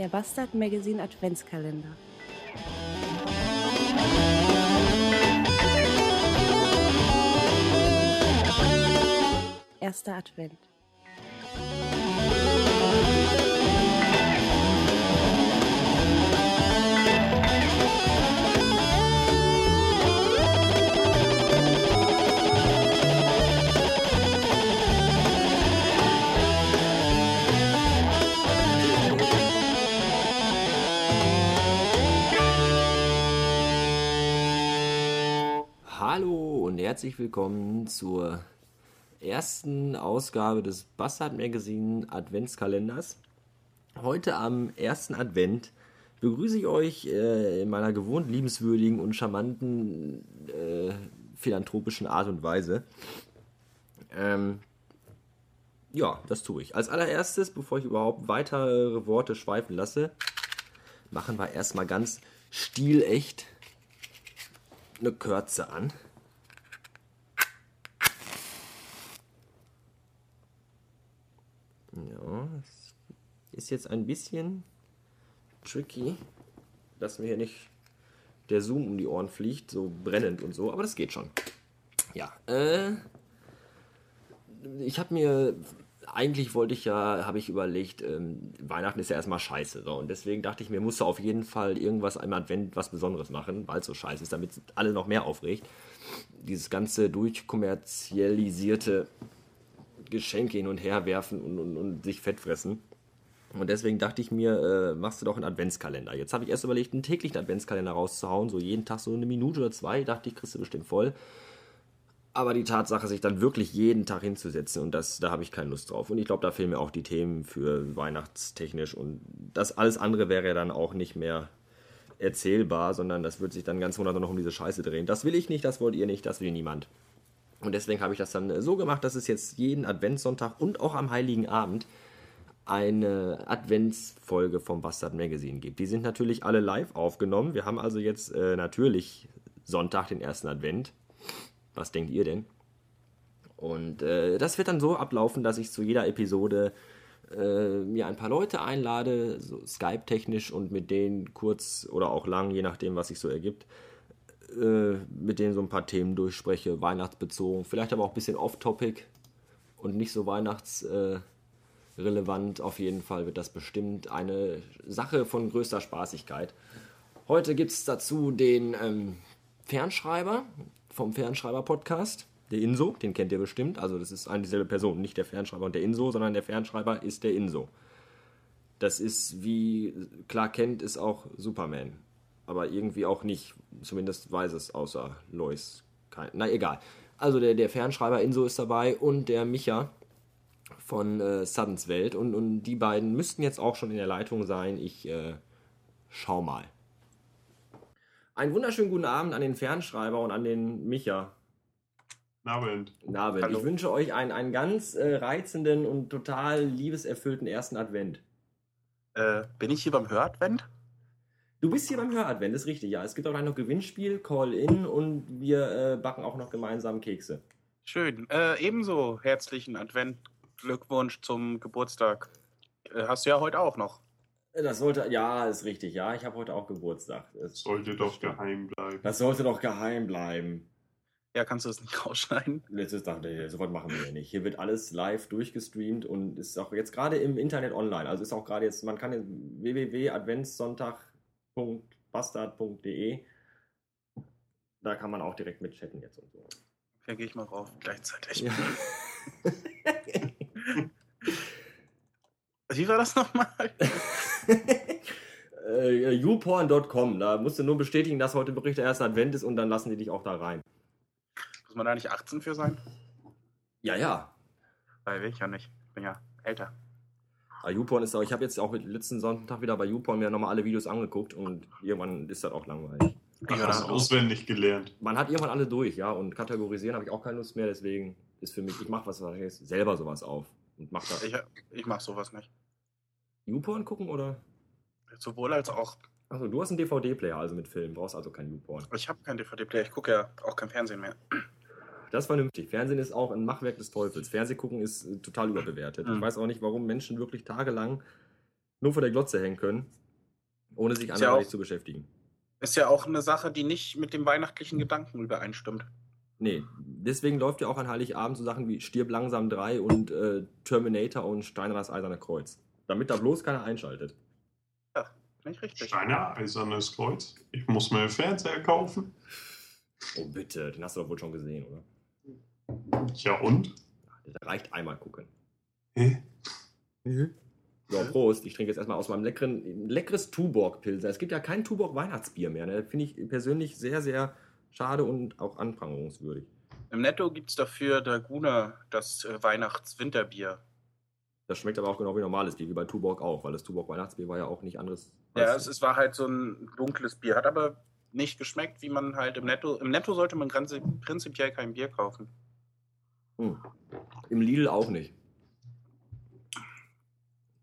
Der Bastard Magazine Adventskalender. Erster Advent. Herzlich willkommen zur ersten Ausgabe des Bastard Magazine Adventskalenders. Heute am ersten Advent begrüße ich euch äh, in meiner gewohnt liebenswürdigen und charmanten äh, philanthropischen Art und Weise. Ähm, ja, das tue ich. Als allererstes, bevor ich überhaupt weitere Worte schweifen lasse, machen wir erstmal ganz stilecht eine Kürze an. Ja, es ist jetzt ein bisschen tricky, dass mir hier nicht der Zoom um die Ohren fliegt, so brennend und so, aber das geht schon. Ja, äh, ich habe mir, eigentlich wollte ich ja, habe ich überlegt, ähm, Weihnachten ist ja erstmal scheiße, so, und deswegen dachte ich mir, musste auf jeden Fall irgendwas im Advent was Besonderes machen, weil es so scheiße ist, damit alle noch mehr aufregt. Dieses ganze durchkommerzialisierte Geschenke hin und her werfen und, und, und sich fett fressen. Und deswegen dachte ich mir, äh, machst du doch einen Adventskalender. Jetzt habe ich erst überlegt, einen täglichen Adventskalender rauszuhauen, so jeden Tag so eine Minute oder zwei, dachte ich, kriegst du bestimmt voll. Aber die Tatsache, sich dann wirklich jeden Tag hinzusetzen, und das, da habe ich keine Lust drauf. Und ich glaube, da fehlen mir auch die Themen für weihnachtstechnisch. Und das alles andere wäre ja dann auch nicht mehr erzählbar, sondern das wird sich dann ganz wunderbar noch um diese Scheiße drehen. Das will ich nicht, das wollt ihr nicht, das will niemand. Und deswegen habe ich das dann so gemacht, dass es jetzt jeden Adventssonntag und auch am Heiligen Abend eine Adventsfolge vom Bastard Magazine gibt. Die sind natürlich alle live aufgenommen. Wir haben also jetzt äh, natürlich Sonntag, den ersten Advent. Was denkt ihr denn? Und äh, das wird dann so ablaufen, dass ich zu jeder Episode äh, mir ein paar Leute einlade, so Skype-technisch und mit denen kurz oder auch lang, je nachdem, was sich so ergibt, äh, mit denen so ein paar Themen durchspreche, weihnachtsbezogen, vielleicht aber auch ein bisschen off-topic und nicht so weihnachtsrelevant. Auf jeden Fall wird das bestimmt eine Sache von größter Spaßigkeit. Heute gibt es dazu den ähm, Fernschreiber vom Fernschreiber-Podcast, der Inso, den kennt ihr bestimmt. Also das ist eine dieselbe Person, nicht der Fernschreiber und der Inso, sondern der Fernschreiber ist der Inso. Das ist, wie Clark Kent ist auch Superman aber irgendwie auch nicht. Zumindest weiß es außer Lois. Na egal. Also der, der Fernschreiber Inso ist dabei und der Micha von äh, Suddens Welt. Und, und die beiden müssten jetzt auch schon in der Leitung sein. Ich äh, schau mal. Einen wunderschönen guten Abend an den Fernschreiber und an den Micha. Abend. Abend. Hallo. Ich wünsche euch einen, einen ganz äh, reizenden und total liebeserfüllten ersten Advent. Äh, bin ich hier beim Höradvent? Du bist hier beim Höradvent, ist richtig, ja. Es gibt auch gleich noch Gewinnspiel, Call-In und wir äh, backen auch noch gemeinsam Kekse. Schön. Äh, ebenso herzlichen Advent. Glückwunsch zum Geburtstag. Äh, hast du ja heute auch noch. Das sollte, ja, ist richtig, ja. Ich habe heute auch Geburtstag. Das, Sollte doch geheim bleiben. das sollte doch geheim bleiben. Ja, kannst du das nicht rausschneiden? Letztes Tag, nee, sowas machen wir ja nicht. Hier wird alles live durchgestreamt und ist auch jetzt gerade im Internet online. Also ist auch gerade jetzt, man kann jetzt www.adventssonntag.bastard.de da kann man auch direkt mit chatten jetzt und so. Okay, gehe ich mal rauf gleichzeitig. Ja. Wie war das nochmal? äh, youporn.com, da musst du nur bestätigen, dass heute Bericht der erste Advent ist und dann lassen die dich auch da rein. Muss man da nicht 18 für sein? Ja, ja. Weil will ich ja nicht. Ich bin ja älter. Ah, YouPorn ist auch, ich habe jetzt auch letzten Sonntag wieder bei YouPorn mir nochmal alle Videos angeguckt und irgendwann ist das auch langweilig. Ach, hast du auswendig gelernt. Man hat irgendwann alle durch, ja, und kategorisieren habe ich auch keine Lust mehr, deswegen ist für mich, ich mache was wahrscheinlich selber sowas auf und mach das. Ich, ich mach sowas nicht. YouPorn gucken oder? Sowohl als auch. Achso, du hast einen DVD-Player, also mit Film, brauchst also keinen YouPorn. Ich habe keinen DVD-Player. Ich gucke ja auch kein Fernsehen mehr. Das ist vernünftig. Fernsehen ist auch ein Machwerk des Teufels. Fernsehgucken ist äh, total überbewertet. Ich Mhm. weiß auch nicht, warum Menschen wirklich tagelang nur vor der Glotze hängen können, ohne sich ja anderweitig auch- zu beschäftigen. Ist ja auch eine Sache, die nicht mit dem weihnachtlichen Gedanken übereinstimmt. Nee, deswegen läuft ja auch an Heiligabend so Sachen wie Stirb langsam 3 und äh, Terminator und Steiner das Eiserne Kreuz. Damit da bloß keiner einschaltet. Nicht richtig. Steiner, eisernes Kreuz. Ich muss mir einen Fernseher kaufen. Oh bitte, den hast du doch wohl schon gesehen, oder? Ja und? Das reicht einmal gucken. Hä? So, Prost. Ich trinke jetzt erstmal aus meinem leckeren, leckeres Tuborg-Pilzer. Es gibt ja kein Tuborg-Weihnachtsbier mehr. Ne? Finde ich persönlich sehr, sehr schade und auch anprangungswürdig. Im Netto gibt es dafür Laguna, das äh, Weihnachts-Winterbier. Das schmeckt aber auch genau wie normales Bier, wie bei Tuborg auch, weil das Tuborg-Weihnachtsbier war ja auch nicht anderes. Ja, als- es, es war halt so ein dunkles Bier, hat aber nicht geschmeckt, wie man halt im Netto. Im Netto sollte man ganz prinzipiell kein Bier kaufen. Hm. Im Lidl auch nicht.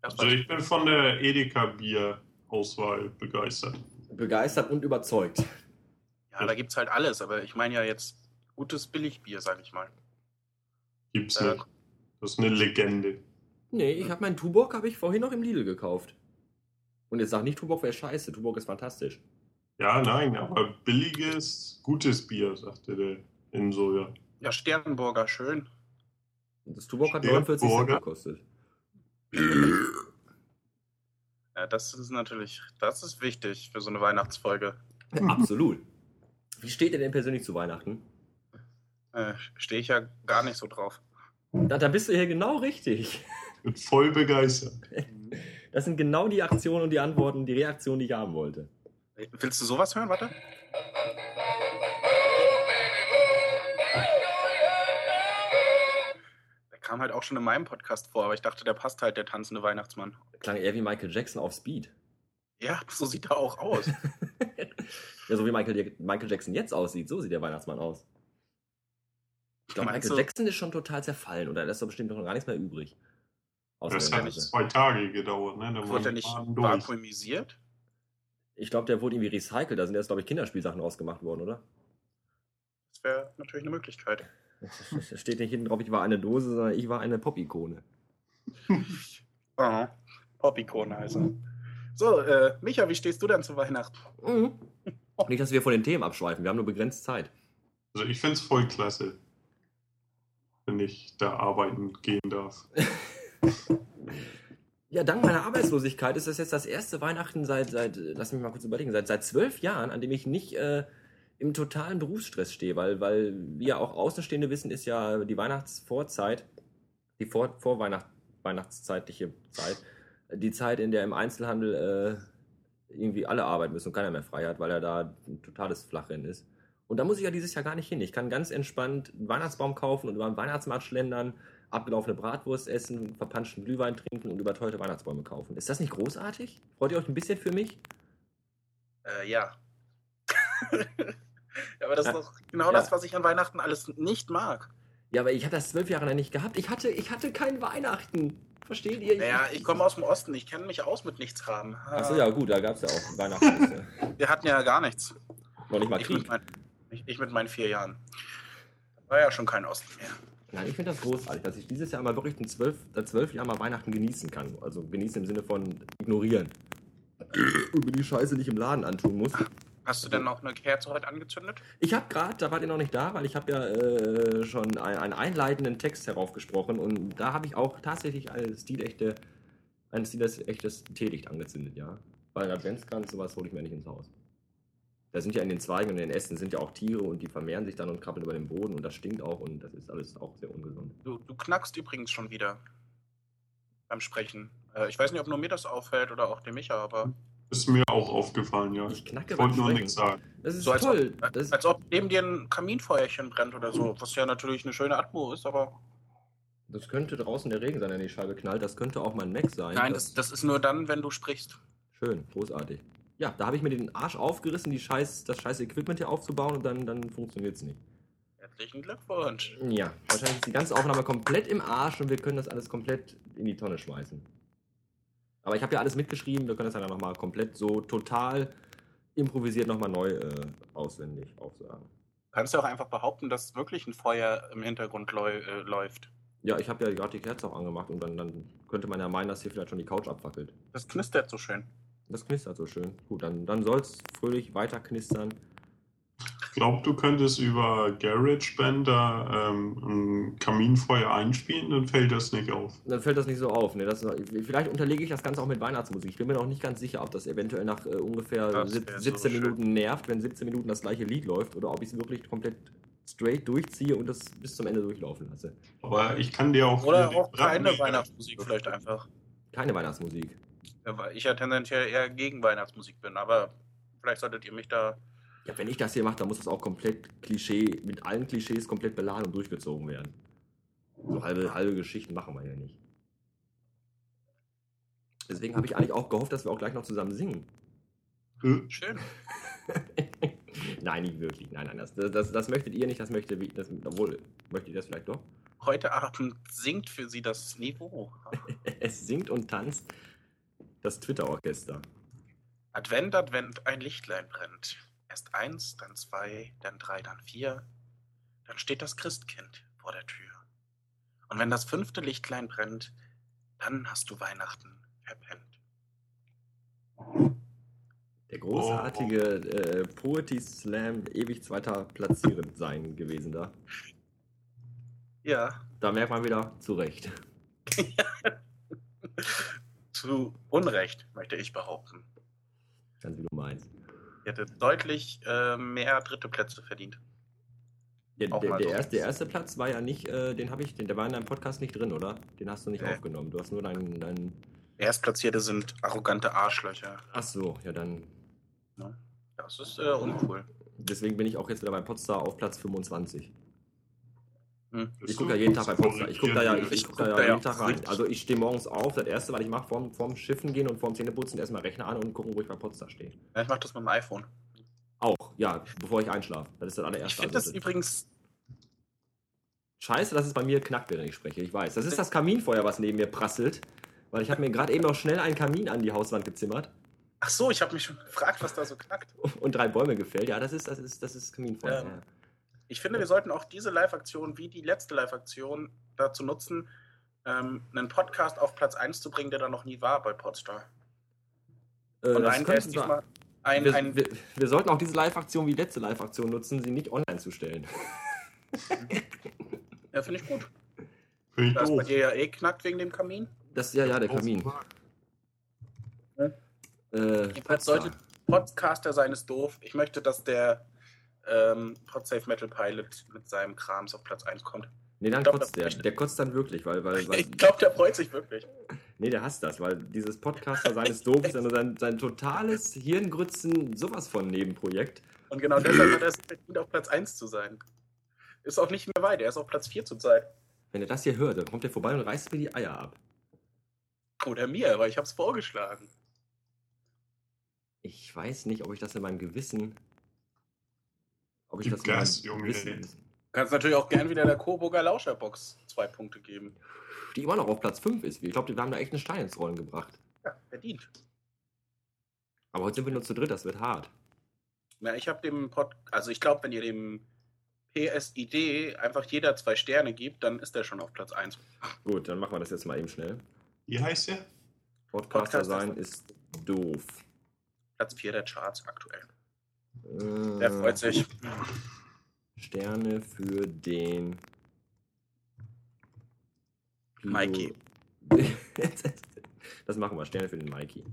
Also ich bin von der Edeka Bier-Auswahl begeistert. Begeistert und überzeugt. Ja, da gibt es halt alles, aber ich meine ja jetzt gutes Billigbier, sag ich mal. Gibt's Äh, nicht. Das ist eine Legende. Nee, ich habe meinen Tuborg habe ich vorhin noch im Lidl gekauft. Und jetzt sag nicht, Tuborg wäre scheiße. Tuborg ist fantastisch. Ja, nein, aber billiges, gutes Bier, sagte der Inso, ja. Ja, Sternburger, schön. Und das Tuborg hat Der 49 Cent gekostet. Ja, das ist natürlich, das ist wichtig für so eine Weihnachtsfolge. Absolut. Wie steht ihr denn persönlich zu Weihnachten? Äh, Stehe ich ja gar nicht so drauf. Da, da bist du hier genau richtig. Bin voll begeistert. Das sind genau die Aktionen und die Antworten, die Reaktionen, die ich haben wollte. Willst du sowas hören? Warte. Der kam halt auch schon in meinem Podcast vor, aber ich dachte, der passt halt, der tanzende Weihnachtsmann. Klang eher wie Michael Jackson auf Speed. Ja, so sieht er auch aus. Ja, so wie Michael, Michael Jackson jetzt aussieht, so sieht der Weihnachtsmann aus. Ich glaube, Michael Jackson ist schon total zerfallen oder da ist doch bestimmt noch gar nichts mehr übrig. Außer Das hat Nase. zwei Tage gedauert, ne? Da Wurde er nicht vakuumisiert? Ich glaube, der wurde irgendwie recycelt. Da sind jetzt, glaube ich, Kinderspielsachen rausgemacht worden, oder? Das wäre natürlich eine Möglichkeit. Da steht nicht hinten drauf, ich war eine Dose, sondern ich war eine Pop-Ikone. Oh, Pop-Ikone also. So, äh, Micha, wie stehst du denn zu Weihnachten? Mhm. Nicht, dass wir von den Themen abschweifen. Wir haben nur begrenzt Zeit. Also ich find's voll klasse, wenn ich da arbeiten gehen darf. Ja, dank meiner Arbeitslosigkeit ist das jetzt das erste Weihnachten seit, seit lass mich mal kurz überlegen, seit, seit zwölf Jahren, an dem ich nicht äh, im totalen Berufsstress stehe, weil, weil, wie ja auch Außenstehende wissen, ist ja die Weihnachtsvorzeit, die vor, Vorweihnacht, weihnachtszeitliche Zeit, die Zeit, in der im Einzelhandel äh, irgendwie alle arbeiten müssen und keiner mehr frei hat, weil er da ein totales Flachrennen ist. Und da muss ich ja dieses Jahr gar nicht hin. Ich kann ganz entspannt einen Weihnachtsbaum kaufen und über den Weihnachtsmarkt schlendern, abgelaufene Bratwurst essen, verpanschten Glühwein trinken und überteuerte Weihnachtsbäume kaufen. Ist das nicht großartig? Freut ihr euch ein bisschen für mich? Äh, ja. ja, aber das ist doch genau Ja. das, was ich an Weihnachten alles nicht mag. Ja, aber ich habe das zwölf Jahre lang nicht gehabt. Ich hatte, ich hatte kein Weihnachten. Versteht ihr? Naja, ich komme aus dem Osten, ich kenne mich aus mit nichts haben. Achso, ja, gut, da gab es ja auch Weihnachten. Wir hatten ja gar nichts. Noch nicht mal Ich mit, Krieg. mein, ich, ich mit meinen vier Jahren. War ja schon kein Osten mehr. Nein, ich finde das großartig, dass ich dieses Jahr mal wirklich in zwölf, seit zwölf Jahren mal Weihnachten genießen kann. Also genießen im Sinne von ignorieren. Und mir die Scheiße nicht im Laden antun muss. Hast du denn noch eine Kerze heute angezündet? Ich habe gerade, da wart ihr noch nicht da, weil ich habe ja äh, schon ein, einen einleitenden Text heraufgesprochen und da habe ich auch tatsächlich eine stilechte, ein stilechtes Teelicht angezündet, ja. Weil Adventskranz, sowas hole ich mir nicht ins Haus. Da sind ja in den Zweigen und in den Ästen sind ja auch Tiere und die vermehren sich dann und krabbeln über den Boden und das stinkt auch und das ist alles auch sehr ungesund. Du, du knackst übrigens schon wieder beim Sprechen. Äh, ich weiß nicht, ob nur mir das auffällt oder auch dem Micha, aber Ist mir auch aufgefallen, ja. Ich knacke Ich wollte nur nichts sagen. Das ist so als, toll. ob, Das, als ob neben dir ein Kaminfeuerchen brennt oder so, was ja natürlich eine schöne Atmo ist, aber das könnte draußen der Regen sein, der in die Scheibe knallt. Das könnte auch mein Mac sein. nein, das, das ist nur dann, wenn du sprichst. Schön, großartig. Ja, da habe ich mir den Arsch aufgerissen, die scheiß, das scheiß Equipment hier aufzubauen und dann, dann funktioniert es nicht. Herzlichen Glückwunsch. Ja, wahrscheinlich ist die ganze Aufnahme komplett im Arsch und wir können das alles komplett in die Tonne schmeißen. Aber ich habe ja alles mitgeschrieben, wir können das dann nochmal komplett so total improvisiert nochmal neu äh, auswendig aufsagen. Du kannst ja auch einfach behaupten, dass wirklich ein Feuer im Hintergrund läu äh, läuft. Ja, ich habe ja gerade die Kerze auch angemacht und dann, dann könnte man ja meinen, dass hier vielleicht schon die Couch abfackelt. Das knistert so schön. Das knistert so schön. Gut, dann, dann soll es fröhlich weiter knistern. Ich glaube, du könntest über GarageBand da ähm, ein Kaminfeuer einspielen, dann fällt das nicht auf. Dann fällt das nicht so auf. Ne? Das, vielleicht unterlege ich das Ganze auch mit Weihnachtsmusik. Ich bin mir noch nicht ganz sicher, ob das eventuell nach äh, ungefähr Das sieb- wär so 17 schön. Minuten nervt, wenn 17 Minuten das gleiche Lied läuft, oder ob ich es wirklich komplett straight durchziehe und das bis zum Ende durchlaufen lasse. Aber ich kann dir auch. Oder auch die keine Weihnachtsmusik vielleicht einfach. Keine Weihnachtsmusik. Ja, weil ich ja tendenziell eher gegen Weihnachtsmusik bin, aber vielleicht solltet ihr mich da. Ja, wenn ich das hier mache, dann muss das auch komplett Klischee, mit allen Klischees komplett beladen und durchgezogen werden. So halbe, halbe Geschichten machen wir ja nicht. Deswegen habe ich eigentlich auch gehofft, dass wir auch gleich noch zusammen singen. Äh, Schön. nein, nicht wirklich. Nein, nein, das, das, das möchtet ihr nicht, das möchte das, obwohl, möchtet ihr das vielleicht doch? Heute Abend singt für sie das Niveau. Es singt und tanzt das Twitter-Orchester. Advent, Advent, ein Lichtlein brennt. Erst eins, dann zwei, dann drei, dann vier. Dann steht das Christkind vor der Tür. Und wenn das fünfte Lichtlein brennt, dann hast du Weihnachten verpennt. Der großartige äh, Poetry Slam ewig zweiter Platzierend sein gewesen da. Ja, Da merkt man wieder zurecht. zu Unrecht, möchte ich behaupten. Ganz wie du meinst. Hätte deutlich äh, mehr dritte Plätze verdient. Der, Auch der, der, so. erste, der erste Platz war ja nicht, äh, den habe ich, den, der war in deinem Podcast nicht drin, oder? Den hast du nicht Nee. aufgenommen. Du hast nur deinen, deinen. Erstplatzierte sind arrogante Arschlöcher. Ach so, ja dann. Ne? Das ist äh, uncool. Deswegen bin ich auch jetzt wieder bei Potsdam auf Platz 25. Hm. Ich gucke ja jeden Tag bei Potsdam. Ich gucke da ja, ich, ich guck da ja jeden Tag rein. Also ich stehe morgens auf. Das erste, was ich mache, vorm, vorm Schiffen gehen und vorm Zähneputzen erstmal Rechner an und gucken, wo ich bei Potsdam stehe. Ja, ich mache das mit dem iPhone. Auch, ja, bevor ich einschlafe. Das ist das Ich allererste. finde das Also, übrigens. Scheiße, dass es bei mir knackt, wenn ich spreche. Ich weiß. Das ist das Kaminfeuer, was neben mir prasselt. Weil ich habe mir gerade eben noch schnell einen Kamin an die Hauswand gezimmert Ach so, ich habe mich schon gefragt, was da so knackt. und drei Bäume gefällt. Ja, das ist, das ist, das ist Kaminfeuer. Ja. Ja. Ich finde, wir sollten auch diese Live-Aktion wie die letzte Live-Aktion dazu nutzen, ähm, einen Podcast auf Platz 1 zu bringen, der da noch nie war bei Podstar. Äh, Und einen, der ist diesmal ein, wir, ein, wir, wir sollten auch diese Live-Aktion wie die letzte Live-Aktion nutzen, sie nicht online zu stellen. ja, finde ich gut. Finde ich Da bei dir ja eh knackt wegen dem Kamin. Das ja, ja, der Kamin. Äh, Jedenfalls sollte Podcaster sein ist doof. Ich möchte, dass der ähm, Podsafe Metal Pilot mit seinem Krams auf Platz 1 kommt. nee, dann glaub, kotzt der. Der kotzt dann wirklich, weil, weil, weil Ich glaube, der freut sich wirklich. nee, der hasst das, weil dieses Podcaster seines Doof ist ja nur sein, sein totales Hirngrützen, sowas von Nebenprojekt. Und genau deshalb hat er es verdient, auf Platz 1 zu sein. Ist auch nicht mehr weit, er ist auf Platz 4 zurzeit. Wenn er das hier hört, dann kommt er vorbei und reißt mir die Eier ab. Oder mir, aber ich habe es vorgeschlagen. Ich weiß nicht, ob ich das in meinem Gewissen. Ob ich Gib das Gas, Junge. Gewissen. Du kannst natürlich auch gern wieder der Coburger Lauscherbox zwei Punkte geben. Die immer noch auf Platz 5 ist. Ich glaube, wir haben da echt einen Stein ins Rollen gebracht. Ja, verdient. Aber heute sind wir nur zu dritt, das wird hart. Na, ich habe dem Pod, also ich glaube, wenn ihr dem PSID einfach jeder zwei Sterne gibt, dann ist der schon auf Platz 1. Gut, dann machen wir das jetzt mal eben schnell. Wie heißt der? Podcaster Podcaster sein ist doof. Platz 4 der Charts aktuell. Äh, Der freut sich. Sterne für den. Pilo- Mikey. das machen wir, Sterne für den Mikey.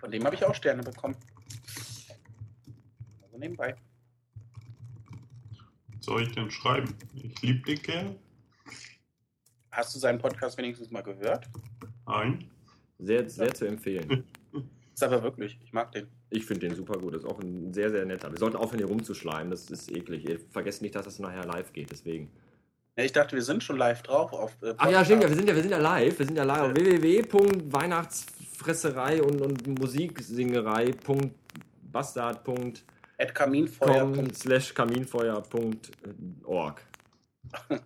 Von dem habe ich auch Sterne bekommen. Also nebenbei. Soll ich denn schreiben? Ich liebe den Kerl. Hast du seinen Podcast wenigstens mal gehört? Nein. Sehr, sehr zu empfehlen. Ist aber wirklich, ich mag den. Ich finde den super gut. Das ist auch ein sehr, sehr netter. Wir sollten aufhören, hier rumzuschleimen. Das ist eklig. Ihr vergesst nicht, dass das nachher live geht. Deswegen. Ja, ich dachte, wir sind schon live drauf auf. Äh, Ach ja, stimmt. Ja, wir sind ja, wir sind ja live. Wir sind ja live auf www.weihnachtsfresserei und, und Musiksingerei.bastard.com At Kaminfeuer. slash kaminfeuer.org.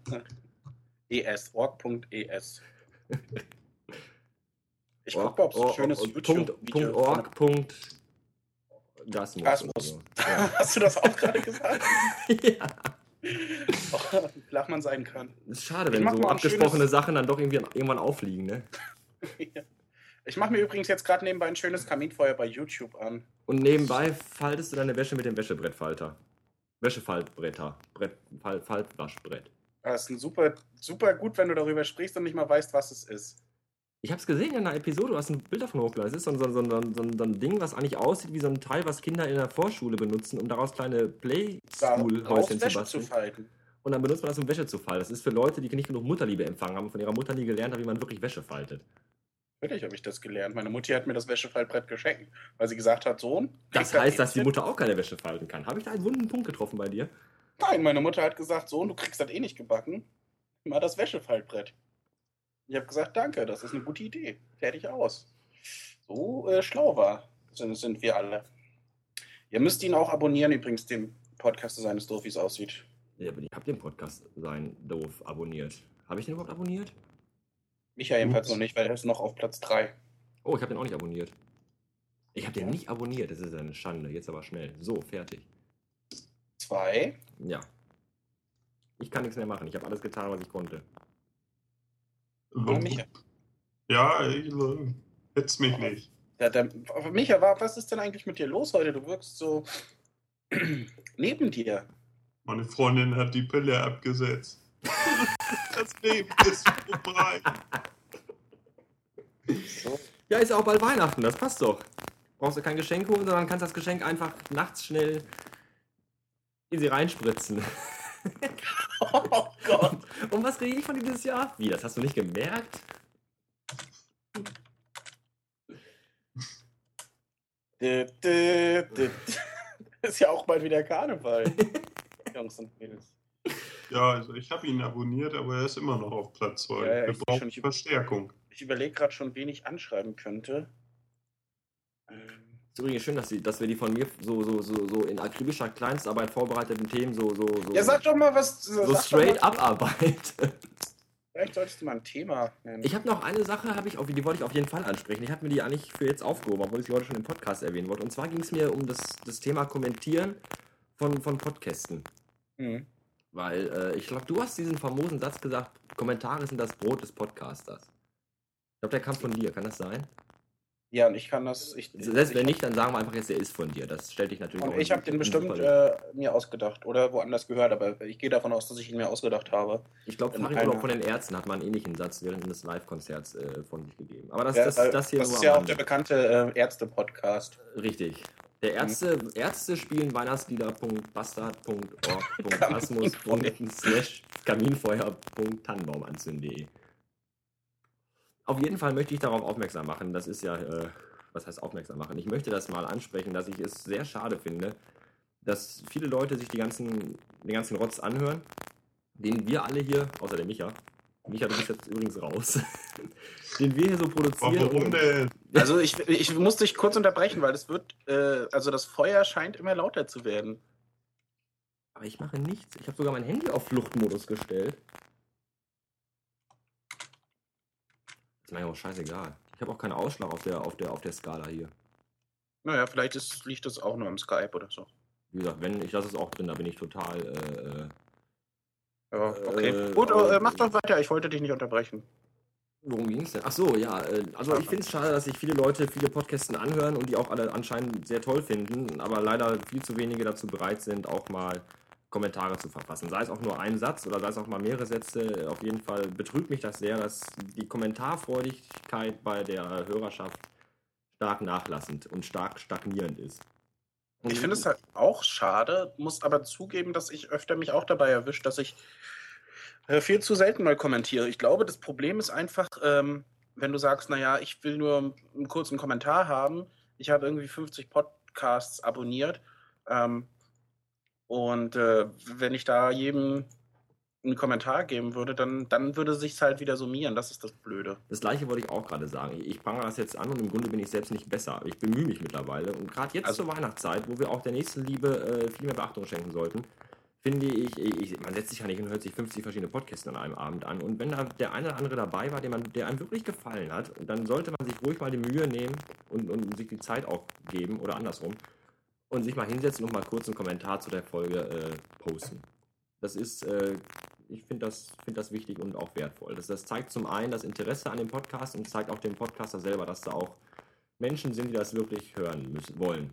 es. Org.es. Ich Org- gucke, ob es ein schönes YouTube-Video Punkt Punkt Gasmus. Gasmus. so. Ja. Hast du das auch gerade gesagt? ja. Oh, wie flach man sein kann. Ist schade, wenn so mal abgesprochene Sachen dann doch irgendwie irgendwann auffliegen, ne? Ich mache mir übrigens jetzt gerade nebenbei ein schönes Kaminfeuer bei YouTube an. Und nebenbei faltest du deine Wäsche mit dem Wäschebrettfalter. Wäschefaltbretter. Brett, Fall, Faltwaschbrett. Das ist ein super, super gut, wenn du darüber sprichst und nicht mal weißt, was es ist. Ich hab's gesehen in einer Episode, du hast ein Bild davon hochgeladen. Es ist so, ein- so, ein- so, ein- so, ein- Ding, was eigentlich aussieht wie so ein Teil, was Kinder in der Vorschule benutzen, um daraus kleine Play-School-Häuschen zu Wäsche zu basteln. falten. Und dann benutzt man das, um Wäsche zu falten. Das ist für Leute, die nicht genug Mutterliebe empfangen haben, von ihrer Mutter nie gelernt haben, wie man wirklich Wäsche faltet. Natürlich habe ich das gelernt. Meine Mutti hat mir das Wäschefaltbrett geschenkt, weil sie gesagt hat, Sohn. Das heißt, das dass die. Mutter auch keine Wäsche falten kann. Habe ich da einen wunden Punkt getroffen bei dir? Nein, meine Mutter hat gesagt, Sohn, du kriegst das eh nicht gebacken. Mal das Wäschefaltbrett. Ich habe gesagt, danke, das ist eine gute Idee. Fertig aus. So äh, schlau war sind, sind wir alle. Ihr müsst ihn auch abonnieren, übrigens, den Podcast seines doof, wie es aussieht. Ja, aber ich habe den Podcast sein doof abonniert. Habe ich den überhaupt abonniert? Micha jedenfalls noch nicht, weil er ist noch auf Platz 3. Oh, ich habe den auch nicht abonniert. Ich habe den nicht abonniert, das ist eine Schande. Jetzt aber schnell. So, fertig. 2. Ja. Ich kann nichts mehr machen. Ich habe alles getan, was ich konnte. Oh, Micha. Ja, ich, äh, jetzt mich nicht. Der, der, Micha, wa- was ist denn eigentlich mit dir los heute? Du wirkst so neben dir. Meine Freundin hat die Pille abgesetzt. das Leben ist vorbei. So. Ja, ist auch bald Weihnachten, das passt doch. Brauchst du kein Geschenk holen, sondern kannst das Geschenk einfach nachts schnell in sie reinspritzen. Oh Gott. Und was kriege ich von dir dieses Jahr? Wie, das hast du nicht gemerkt? Ist ja auch bald wieder Karneval. Jungs und Mädels. Ja, also ich habe ihn abonniert, aber er ist immer noch auf Platz 2. Ja, ja, schon, ich- Verstärkung. Ich überlege gerade schon, wen ich anschreiben könnte. Ähm, Ist übrigens schön, dass, sie, dass wir die von mir so, so, so, so in akribischer Kleinstarbeit vorbereiteten Themen so, so, so, Ja, sag doch mal was. so straight mal, abarbeite. Vielleicht solltest du mal ein Thema nennen. Ich habe noch eine Sache, ich auf, die wollte ich auf jeden Fall ansprechen. Ich habe mir die eigentlich für jetzt aufgehoben, obwohl ich sie heute schon im Podcast erwähnen wollte. Und zwar ging es mir um das, das Thema Kommentieren von, von Podcasten. Hm. Weil äh, ich glaube, du hast diesen famosen Satz gesagt, Kommentare sind das Brot des Podcasters. Ich glaube, der kam von dir, kann das sein? Ja, und ich kann das. Ich, Selbst ich, wenn nicht, dann sagen wir einfach jetzt, der ist von dir. Das stellt dich natürlich Und auch ich habe den bestimmt äh, mir ausgedacht oder woanders gehört, aber ich gehe davon aus, dass ich ihn mir ausgedacht habe. ich glaube, Urlaub von den Ärzten hat mal einen ähnlichen Satz während eines Live-Konzerts äh, von sich gegeben. Aber das, Ja, das, das hier das nur ist ja auch der bekannte äh, Ärzte-Podcast. Richtig. Der Ärzte, Ärzte spielen Weihnachtslieder.bastard.org.asmus. slash kaminfeuer.tannenbaumanzünden.de Auf jeden Fall möchte ich darauf aufmerksam machen, das ist ja, äh, was heißt aufmerksam machen? Ich möchte das mal ansprechen, dass ich es sehr schade finde, dass viele Leute sich die ganzen, den ganzen Rotz anhören, den wir alle hier, außer der Micha, Micha, du bist jetzt übrigens raus, den wir hier so produzieren. Warum denn? Also ich, ich muss dich kurz unterbrechen, weil es wird, äh, also das Feuer scheint immer lauter zu werden. Aber ich mache nichts. Ich habe sogar mein Handy auf Fluchtmodus gestellt. Ist mir ja auch scheißegal. Ich habe auch keinen Ausschlag auf der, auf der, auf der Skala hier. Naja, vielleicht ist, liegt das auch nur im Skype oder so. Wie gesagt, wenn ich lasse es auch drin, da bin ich total. Äh, äh, Ja, okay. Äh, Gut, aber- äh, mach doch weiter, ich wollte dich nicht unterbrechen. worum ging es denn? Ach so, ja. Äh, also ich finde es schade, dass sich viele Leute viele Podcasten anhören und die auch alle anscheinend sehr toll finden, aber leider viel zu wenige dazu bereit sind, auch mal Kommentare zu verfassen. Sei es auch nur ein Satz oder sei es auch mal mehrere Sätze. Auf jeden Fall betrübt mich das sehr, dass die Kommentarfreudigkeit bei der Hörerschaft stark nachlassend und stark stagnierend ist. Ich finde es halt auch schade, muss aber zugeben, dass ich öfter mich auch dabei erwischt, dass ich äh, viel zu selten mal kommentiere. Ich glaube, das Problem ist einfach, ähm, wenn du sagst, naja, ich will nur einen kurzen Kommentar haben, ich habe irgendwie 50 Podcasts abonniert ähm, und äh, wenn ich da jedem einen Kommentar geben würde, dann, dann würde sich halt wieder summieren. Das ist das Blöde. Das gleiche wollte ich auch gerade sagen. Ich prangere das jetzt an und im Grunde bin ich selbst nicht besser. Ich bemühe mich mittlerweile. Und gerade jetzt Also- zur Weihnachtszeit, wo wir auch der nächsten Liebe äh, viel mehr Beachtung schenken sollten, finde ich, ich, man setzt sich ja nicht und hört sich 50 verschiedene Podcasts an einem Abend an. Und wenn da der eine oder andere dabei war, der, man, der einem wirklich gefallen hat, dann sollte man sich ruhig mal die Mühe nehmen und, und sich die Zeit auch geben oder andersrum und sich mal hinsetzen und mal kurz einen Kommentar zu der Folge äh, posten. Das ist, äh, ich finde das, find das wichtig und auch wertvoll. Das, das zeigt zum einen das Interesse an dem Podcast und zeigt auch dem Podcaster selber, dass da auch Menschen sind, die das wirklich hören müssen, wollen.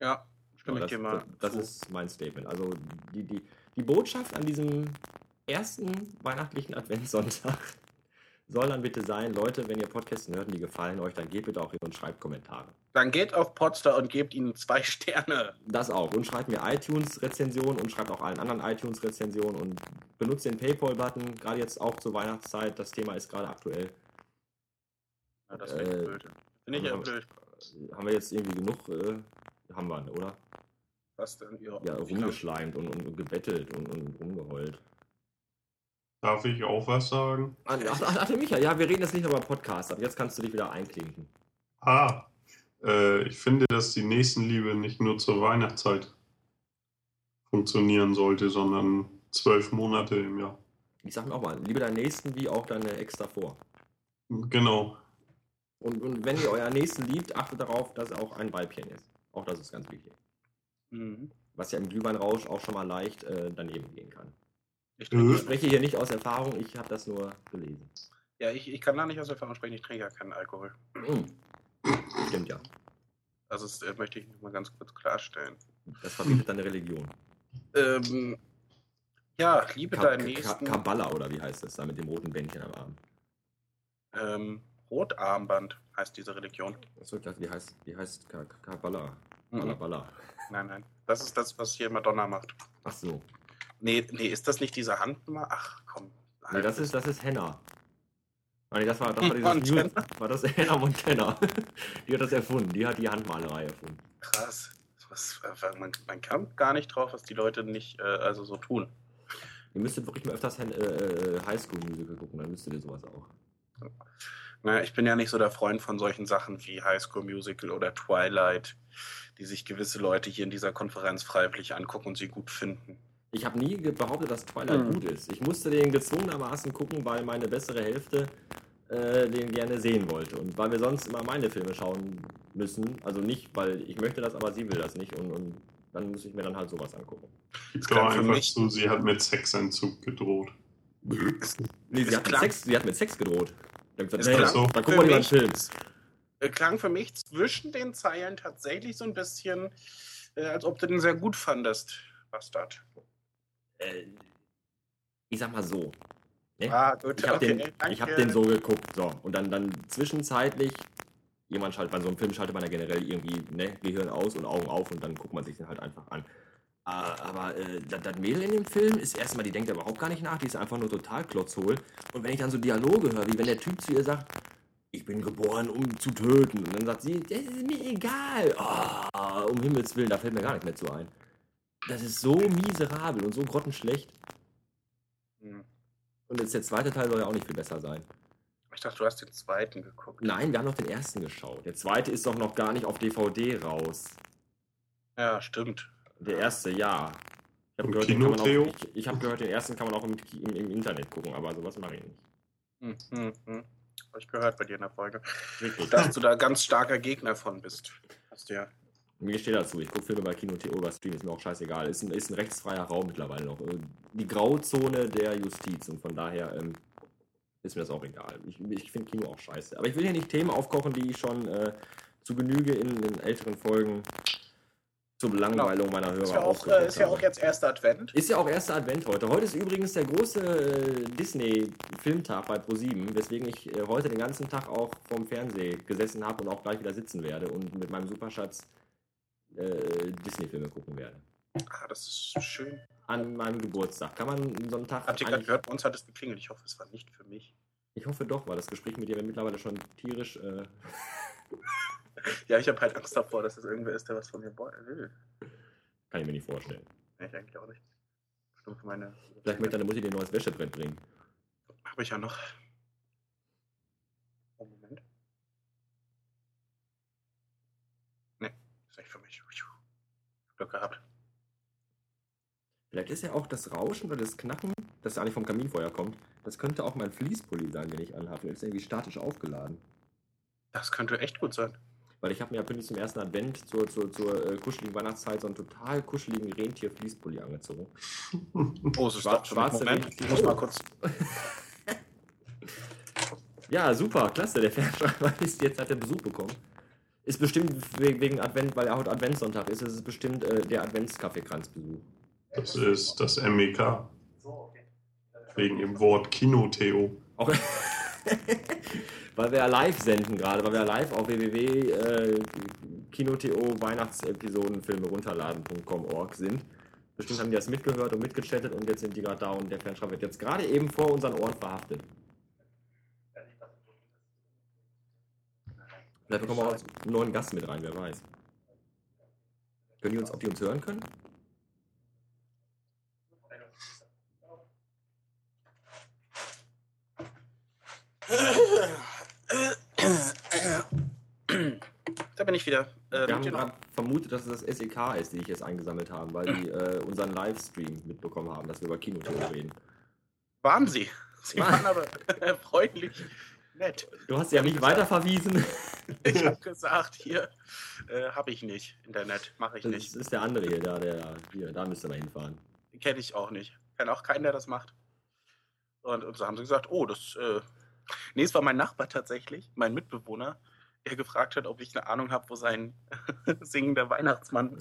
Ja, stimme das, ich dir mal. das, das ist mein Statement. Also die, die, die Botschaft an diesem ersten weihnachtlichen Adventssonntag soll dann bitte sein, Leute, wenn ihr Podcasts hört und die gefallen euch, dann geht bitte auch hin und schreibt Kommentare. Dann geht auf Podster und gebt ihnen zwei Sterne. Das auch. Und schreibt mir iTunes-Rezensionen und schreibt auch allen anderen iTunes-Rezensionen und benutzt den Paypal-Button, gerade jetzt auch zur Weihnachtszeit. Das Thema ist gerade aktuell. Ja, das finde ich Äh, blöd. Finde ich ja haben- blöd. Haben wir jetzt irgendwie genug, äh, haben wir, oder? Was denn? Ja, Ja, rumgeschleimt und, und, und gebettelt und, und rumgeheult. Darf ich auch was sagen? Ach, ach, ach, Micha, ja, wir reden jetzt nicht über Podcast, aber jetzt kannst du dich wieder einklinken. Ah, äh, ich finde, dass die Nächstenliebe nicht nur zur Weihnachtszeit funktionieren sollte, sondern zwölf Monate im Jahr. Ich sag mir auch mal, liebe deinen Nächsten wie auch deine Ex davor. Genau. Und, und wenn ihr euren Nächsten liebt, achtet darauf, dass er auch ein Weibchen ist. Auch das ist ganz wichtig. Mhm. Was ja im Glühweinrausch auch schon mal leicht äh, daneben gehen kann. Ich Äh? trinke, Ich spreche hier nicht aus Erfahrung, ich habe das nur gelesen. ja, ich, ich kann da nicht aus Erfahrung sprechen, ich trinke ja keinen Alkohol. Mm. Stimmt ja. Also das äh, möchte ich mal ganz kurz klarstellen. Das verbietet deine Religion. Ähm, ja, liebe Ka deinen Ka Nächsten. Kabbala oder wie heißt das da mit dem roten Bändchen am Arm? Ähm, Rotarmband heißt diese Religion. Achso, ich dachte, wie heißt, wie heißt Ka Ka Kabbala? Mhm. Nein, nein. Das ist das, was hier Madonna macht. Ach so. Nee, nee, ist das nicht diese Handnummer? Ach komm. Nee, das ist, das ist Henna. Ah, nee, das war, das war dieses. News, war das Henna Montana. Die hat das erfunden, die hat die Handmalerei erfunden. krass. Was, äh, man, man kam gar nicht drauf, was die Leute nicht äh, also so tun. Ihr müsstet wirklich mal öfters äh, äh, Highschool Musical gucken, dann müsstet ihr sowas auch. Naja, ich bin ja nicht so der Freund von solchen Sachen wie High School Musical oder Twilight, die sich gewisse Leute hier in dieser Konferenz freiwillig angucken und sie gut finden. Ich habe nie behauptet, dass Twilight Mhm. gut ist. Ich musste den gezwungenermaßen gucken, weil meine bessere Hälfte äh, den gerne sehen wollte. Und weil wir sonst immer meine Filme schauen müssen. Also nicht, weil ich möchte das, aber sie will das nicht. Und, und dann muss ich mir dann halt sowas angucken. Ich klang glaube einfach mich- zu, sie hat mit Sexentzug gedroht. Nee, sie hat, Sex, sie hat mit Sex gedroht. Hab gesagt, Es nee, klang dann gucken wir lieber einen Film. Klang für mich zwischen den Zeilen tatsächlich so ein bisschen, äh, als ob du den sehr gut fandest, Bastard. Äh, ich sag mal so. Ne? Ah, gut, Ich habe okay, den, ich hab den so geguckt. So. Und dann, dann zwischenzeitlich, jemand schaltet bei so einem Film, schaltet man ja generell irgendwie ne, Gehirn aus und Augen auf und dann guckt man sich den halt einfach an. Ah, Aber äh, das, das Mädel in dem Film ist erstmal, die denkt überhaupt gar nicht nach, die ist einfach nur total klotzhohl. Und wenn ich dann so Dialoge höre, wie wenn der Typ zu ihr sagt, ich bin geboren, um zu töten. Und dann sagt sie, das ist mir egal. Ah, um Himmels Willen, da fällt mir gar nicht mehr zu ein. Das ist so miserabel und so grottenschlecht. Hm. Und jetzt der zweite Teil soll ja auch nicht viel besser sein. Ich dachte, du hast den zweiten geguckt. Nein, wir haben noch den ersten geschaut. Der zweite ist doch noch gar nicht auf DVD raus. Ja, stimmt. Der erste, ja. Ich habe gehört, den Kino, auch, ich, ich hab gehört, den ersten kann man auch im, im, im Internet gucken, aber sowas mache ich nicht. Hm, hm, hm. Hab ich gehört bei dir in der Folge. Richtig. Dass du da ganz starker Gegner von bist. Hast du ja. Mir steht dazu, ich gucke Filme bei Kino TO über Stream, ist mir auch scheißegal. Ist ein, ist ein rechtsfreier Raum mittlerweile noch. Äh, Die Grauzone der Justiz und von daher ähm, ist mir das auch egal. Ich, ich finde Kino auch scheiße. Aber ich will hier nicht Themen aufkochen, die ich schon äh, zu Genüge in den älteren Folgen zur Belangweilung meiner Hörer Ist ja, auch, äh, ist ja auch jetzt erster Advent. Ist ja auch erster Advent heute. Heute ist übrigens der große äh, Disney-Filmtag bei ProSieben, weswegen ich äh, heute den ganzen Tag auch vorm Fernseher gesessen habe und auch gleich wieder sitzen werde und mit meinem Superschatz äh, Disney-Filme gucken werde. Ah, das ist schön. An meinem Geburtstag. Kann man so einen Tag. Habt ihr gerade gehört? Bei uns hat es geklingelt. Ich hoffe, es war nicht für mich. Ich hoffe doch, weil das Gespräch mit dir mittlerweile schon tierisch. Äh, Ja, ich habe halt Angst davor, dass es irgendwer ist, der was von mir will. kann ich mir nicht vorstellen. Nee, ich eigentlich auch nicht. Für meine. Vielleicht möchte deine Mutter dir ein neues Wäschebrett bringen. Habe ich ja noch. Oh, Moment. Nee, ist nicht für mich. Glück gehabt. Vielleicht ist ja auch das Rauschen oder das Knacken, das eigentlich vom Kaminfeuer kommt, das könnte auch mein Fließpulli sein, den ich anhabe. Der ist irgendwie statisch aufgeladen. Das könnte echt gut sein. Weil ich habe mir ja pünktlich zum ersten Advent zur, zur, zur äh, kuscheligen Weihnachtszeit so einen total kuscheligen Rentier-Fließpulli angezogen. Oh, es ist Schwar- schwarze Moment, ich muss mal kurz. Ja, super, klasse. Der Fernschreiber ist jetzt hat er Besuch bekommen. Ist bestimmt we- wegen Advent, weil er heute Adventssonntag ist, ist es bestimmt äh, der Adventskaffeekranzbesuch. Das ist das MEK. Wegen dem Wort Kino-Theo. Auch weil wir ja live senden gerade, weil wir ja live auf www äh, Weihnachtsepisodenfilme runterladen.com.org sind. Bestimmt haben die das mitgehört und mitgechattet und jetzt sind die gerade da und der Fernschreiber wird jetzt gerade eben vor unseren Ohren verhaftet. Vielleicht bekommen wir auch einen neuen Gast mit rein, wer weiß. Können die uns, ob die uns hören können? Da bin ich wieder. Äh, Wir haben mit dir noch- gerade vermutet, dass es das SEK ist, die ich jetzt eingesammelt haben, weil die äh, unseren Livestream mitbekommen haben, dass wir über Kinotheorie reden. waren sie. Sie waren aber freundlich nett. Du hast ja nicht weiterverwiesen. Ich habe gesagt, hier äh, habe ich nicht. Internet mache ich Das nicht. ist der andere hier, da, der, hier, da müsste man hinfahren. Kenne ich auch nicht. Kenne auch keinen, der das macht. Und, und so haben sie gesagt, oh, das. Äh... Nee, es war mein Nachbar tatsächlich, mein Mitbewohner, der gefragt hat, ob ich eine Ahnung habe, wo sein singender Weihnachtsmann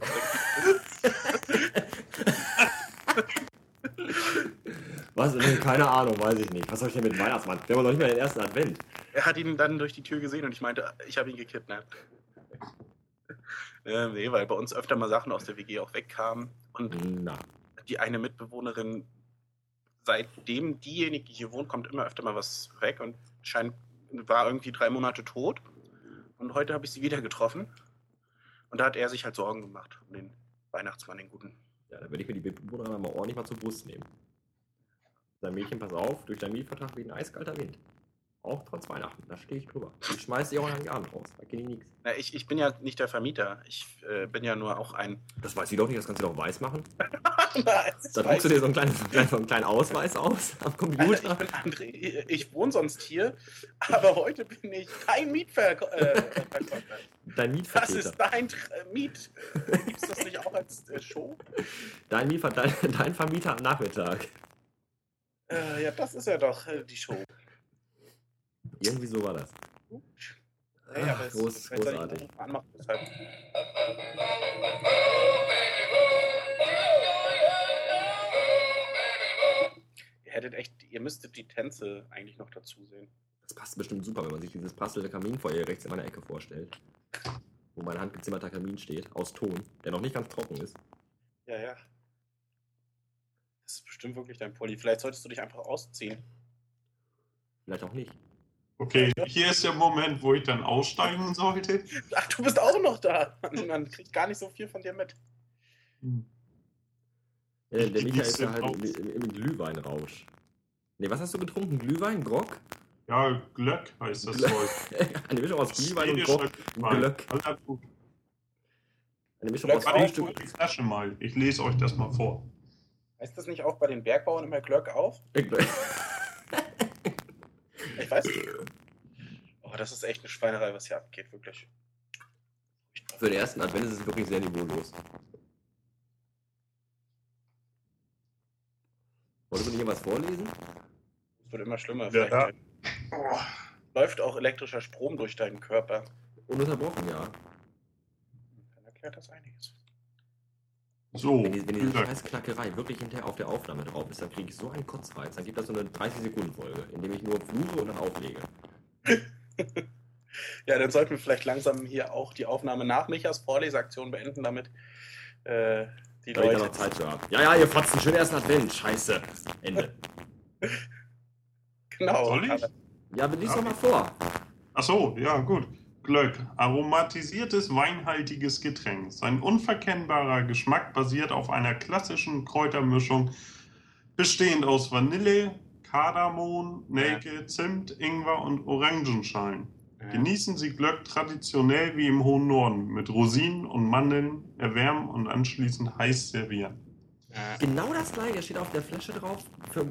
Was? Keine Ahnung, weiß ich nicht. Was soll ich denn mit dem Weihnachtsmann? Wir haben noch nicht mal den ersten Advent. Er hat ihn dann durch die Tür gesehen und ich meinte, ich habe ihn gekidnappt. äh, nee, weil bei uns öfter mal Sachen aus der WG auch wegkamen und Na, die eine Mitbewohnerin, seitdem diejenige hier wohnt, kommt immer öfter mal was weg und scheint, war irgendwie drei Monate tot. Und heute habe ich sie wieder getroffen. Und da hat er sich halt Sorgen gemacht um den Weihnachtsmann, den guten. ja, dann würde ich mir die Mitbewohnerin mal ordentlich mal zur Brust nehmen. Dein Mädchen, pass auf, durch deinen Mietvertrag wie ein eiskalter Wind. Auch trotz Weihnachten, da stehe ich drüber. Ich schmeiß die auch an den Abend raus, da ich nichts. Na, ich, ich bin ja nicht der Vermieter. Ich äh, bin ja nur auch ein. Das weiß sie doch nicht, das kannst du doch weiß machen. da Da druckst du dir so einen kleinen, so einen kleinen, Ausweis aus am Alter, Computer. ich bin André, ich wohne sonst hier, aber heute bin ich kein Mietverkäufer. Äh. Dein das Mietvertreter. ist dein äh, Miet. Gibt es das nicht auch als äh, Show? Dein, Mietver dein, dein Vermieter am Nachmittag. Äh, ja, das ist ja doch äh, die Show. Irgendwie so war das. Ja, ja, aber es- Groß, ich großartig. ihn Anmachen, deshalb. Ihr hättet echt, ihr müsstet die Tänze eigentlich noch dazu sehen. Das passt bestimmt super, wenn man sich dieses prasselnde Kaminfeuer rechts in meiner Ecke vorstellt. Wo mein handgezimmerter Kamin steht, aus Ton, der noch nicht ganz trocken ist. Ja, ja. Das ist bestimmt wirklich dein Pulli. Vielleicht solltest du dich einfach ausziehen. Vielleicht auch nicht. Okay, hier ist der Moment, wo ich dann aussteigen sollte. Ach, du bist auch noch da. Man, man kriegt gar nicht so viel von dir mit. Äh, der Ich Michael ist ja halt im, im, Glühweinrausch. Ne, was hast du getrunken? Glühwein? Grog? Ja, Glöck heißt das Glöck. Zeug. Eine Mischung aus Glühwein und Grog. Glühwein. Glöck. Eine Mischung Glöck aus Frühstück. die Flasche mal. Ich lese euch das mal vor. Heißt das nicht auch bei den Bergbauern immer Glöck auf? Ich weiß nicht. Oh, das ist echt eine Schweinerei, was hier abgeht, wirklich. Für den ersten Advent ist es wirklich sehr niveaulos. Wolltest du nicht was vorlesen? Es wird immer schlimmer. Ja. Vielleicht läuft auch elektrischer Strom durch deinen Körper. Ununterbrochen, ja. Dann erklärt das einiges. So, Wenn, die, wenn diese scheiß Knackerei wirklich hinterher auf der Aufnahme drauf ist, dann kriege ich so einen Kotzreiz. Dann gibt das so eine 30-Sekunden-Folge, in dem ich nur fluche und dann auflege. Ja, dann sollten wir vielleicht langsam hier auch die Aufnahme nach Michas Vorleseaktion beenden, damit äh, die Weil ich da Leute. noch Zeit für habe. Ja, ja, ihr Fotzen, schönen ersten Advent. Scheiße. Ende. Genau. Soll ich? aber- Ja, lies doch mal vor. Ach so, ja, gut. Glöck. Aromatisiertes, weinhaltiges Getränk. Sein unverkennbarer Geschmack basiert auf einer klassischen Kräutermischung, bestehend aus Vanille, Kardamom, Nelke, Zimt, Ingwer und Orangenschalen. Genießen Sie Glöck traditionell wie im hohen Norden, mit Rosinen und Mandeln, erwärmen und anschließend heiß servieren. Genau das gleiche steht auf der Flasche drauf für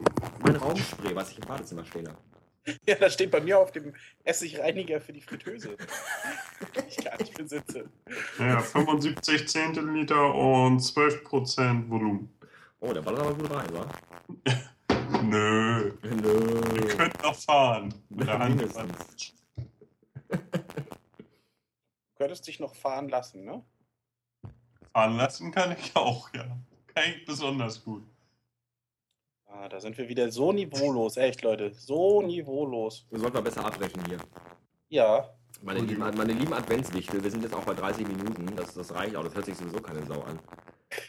mein Raumspray, was ich im Badezimmer stehen habe. Ja, das steht bei mir auf dem Essigreiniger für die Fritteuse. ich gar nicht besitze. Ja, 75 Zentiliter und 12% Volumen. Oh, der ballert aber gut rein, wa? Nö. Nö. Ihr könnt noch fahren. Mit der Hand. Du könntest dich noch fahren lassen, ne? Fahren lassen kann ich auch, ja. Kann ich besonders gut. Ah, da sind wir wieder so niveaulos, echt, Leute. So niveaulos. Wir sollten mal besser abbrechen hier. Ja. Meine lieben, meine lieben Adventswichtel, wir sind jetzt auch bei 30 Minuten. Das, das reicht auch, das hört sich sowieso keine Sau an.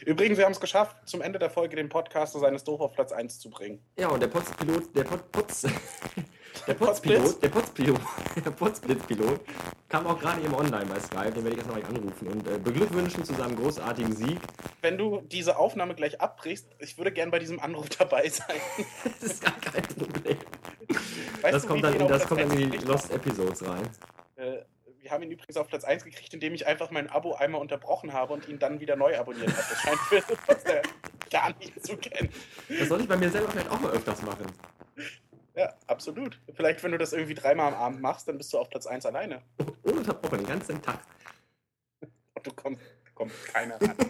Übrigens, wir haben es geschafft, zum Ende der Folge den Podcaster seines Doof auf Platz 1 zu bringen. Ja, und der Potzpilot, der Pot, Potz, der? Potzpilot, der Potzpilot, der Potzblitzpilot kam auch gerade eben online bei Skype, den werde ich jetzt noch mal anrufen und äh, beglückwünschen zu seinem großartigen Sieg. Wenn du diese Aufnahme gleich abbrichst, ich würde gern bei diesem Anruf dabei sein. Das ist gar kein Problem. Weißt Das du, kommt dann, das kommt dann in 1 die Lost Episodes rein. Äh, wir haben ihn übrigens auf Platz 1 gekriegt, indem ich einfach mein Abo einmal unterbrochen habe und ihn dann wieder neu abonniert habe. Das scheint für was er gar nicht zu kennen. Das soll ich bei mir selber vielleicht auch mal öfters machen. Ja, absolut. Vielleicht, wenn du das irgendwie dreimal am Abend machst, dann bist du auf Platz 1 alleine. Ohne Unterbrochen, den ganzen Tag. Und du kommst, kommt keiner ran.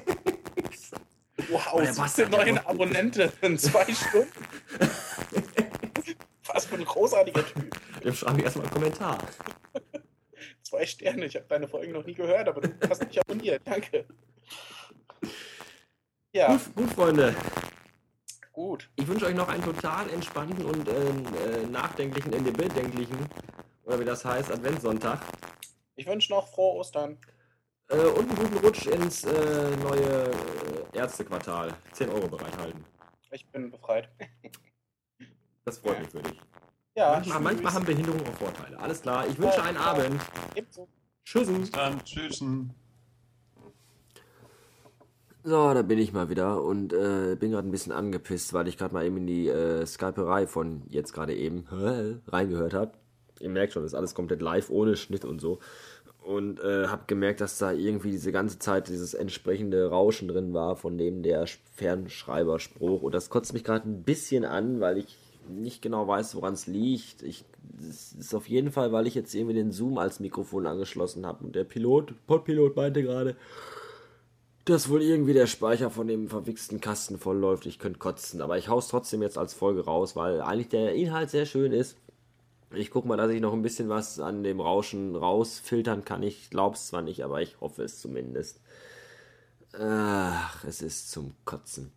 Wow, Oh, der 17 Bastard, der neue macht- Abonnenten in zwei Stunden. Was für ein großartiger Typ. Dem schreibe ich erstmal einen Kommentar. Zwei Sterne. Ich habe deine Folgen noch nie gehört, aber du hast mich abonniert. Danke. Ja, Gut, gut, Freunde. gut. Ich wünsche euch noch einen total entspannten und äh, äh, nachdenklichen, äh, bedenklichen, oder wie das heißt, Adventssonntag. Ich wünsche noch frohe Ostern. Äh, und einen guten Rutsch ins äh, neue äh, Ärztequartal. 10 Euro bereithalten. Ich bin befreit. Das freut mich für dich. Ja, manchmal, manchmal haben Behinderungen auch Vorteile. Alles klar. Ich wünsche einen Abend. Ebenso. Tschüss. Dann tschüssen. So, da bin ich mal wieder und äh, bin gerade ein bisschen angepisst, weil ich gerade mal eben in die äh, Skyperei von jetzt gerade eben reingehört habe. Ihr merkt schon, das ist alles komplett live, ohne Schnitt und so. Und äh, habe gemerkt, dass da irgendwie diese ganze Zeit dieses entsprechende Rauschen drin war, von dem der Fernschreiberspruch. Und das kotzt mich gerade ein bisschen an, weil ich nicht genau weiß, woran es liegt. Ich, es ist auf jeden Fall, weil ich jetzt irgendwie den Zoom als Mikrofon angeschlossen habe. Und der Pilot, Podpilot meinte gerade, dass wohl irgendwie der Speicher von dem verwichsten Kasten vollläuft. Ich könnte kotzen, aber ich hau's trotzdem jetzt als Folge raus, weil eigentlich der Inhalt sehr schön ist. Ich guck mal, dass ich noch ein bisschen was an dem Rauschen rausfiltern kann. Ich glaub's zwar nicht, aber ich hoffe es zumindest. Ach, es ist zum Kotzen.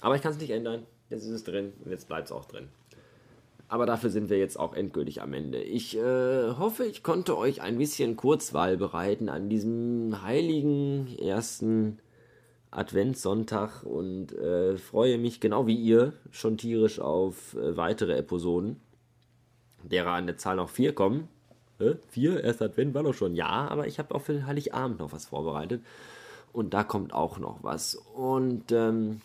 Aber ich kann es nicht ändern. Jetzt ist es drin und jetzt bleibt es auch drin. Aber dafür sind wir jetzt auch endgültig am Ende. Ich äh, hoffe, ich konnte euch ein bisschen Kurzwahl bereiten an diesem heiligen ersten Adventssonntag und äh, freue mich genau wie ihr schon tierisch auf äh, weitere Episoden, derer an der Zahl noch vier kommen. Hä? Vier? Erst Advent war doch schon. Ja, aber ich habe auch für Heiligabend noch was vorbereitet. Und da kommt auch noch was. Und ähm,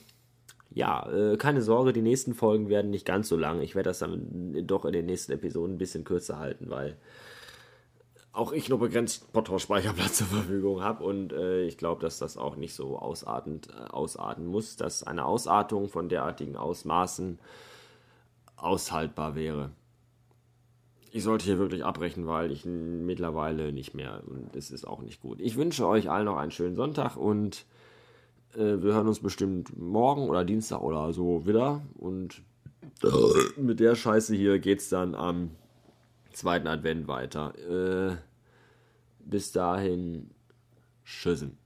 ja, äh, keine Sorge, die nächsten Folgen werden nicht ganz so lang. Ich werde das dann doch in den nächsten Episoden ein bisschen kürzer halten, weil auch ich nur begrenzt Portal-Speicherplatz zur Verfügung habe und äh, ich glaube, dass das auch nicht so ausartend äh, ausarten muss, dass eine Ausartung von derartigen Ausmaßen aushaltbar wäre. Ich sollte hier wirklich abbrechen, weil ich mittlerweile nicht mehr und es ist auch nicht gut. Ich wünsche euch allen noch einen schönen Sonntag und wir hören uns bestimmt morgen oder Dienstag oder so wieder. Und mit der Scheiße hier geht's dann am zweiten Advent weiter. Äh, bis dahin, tschüssen.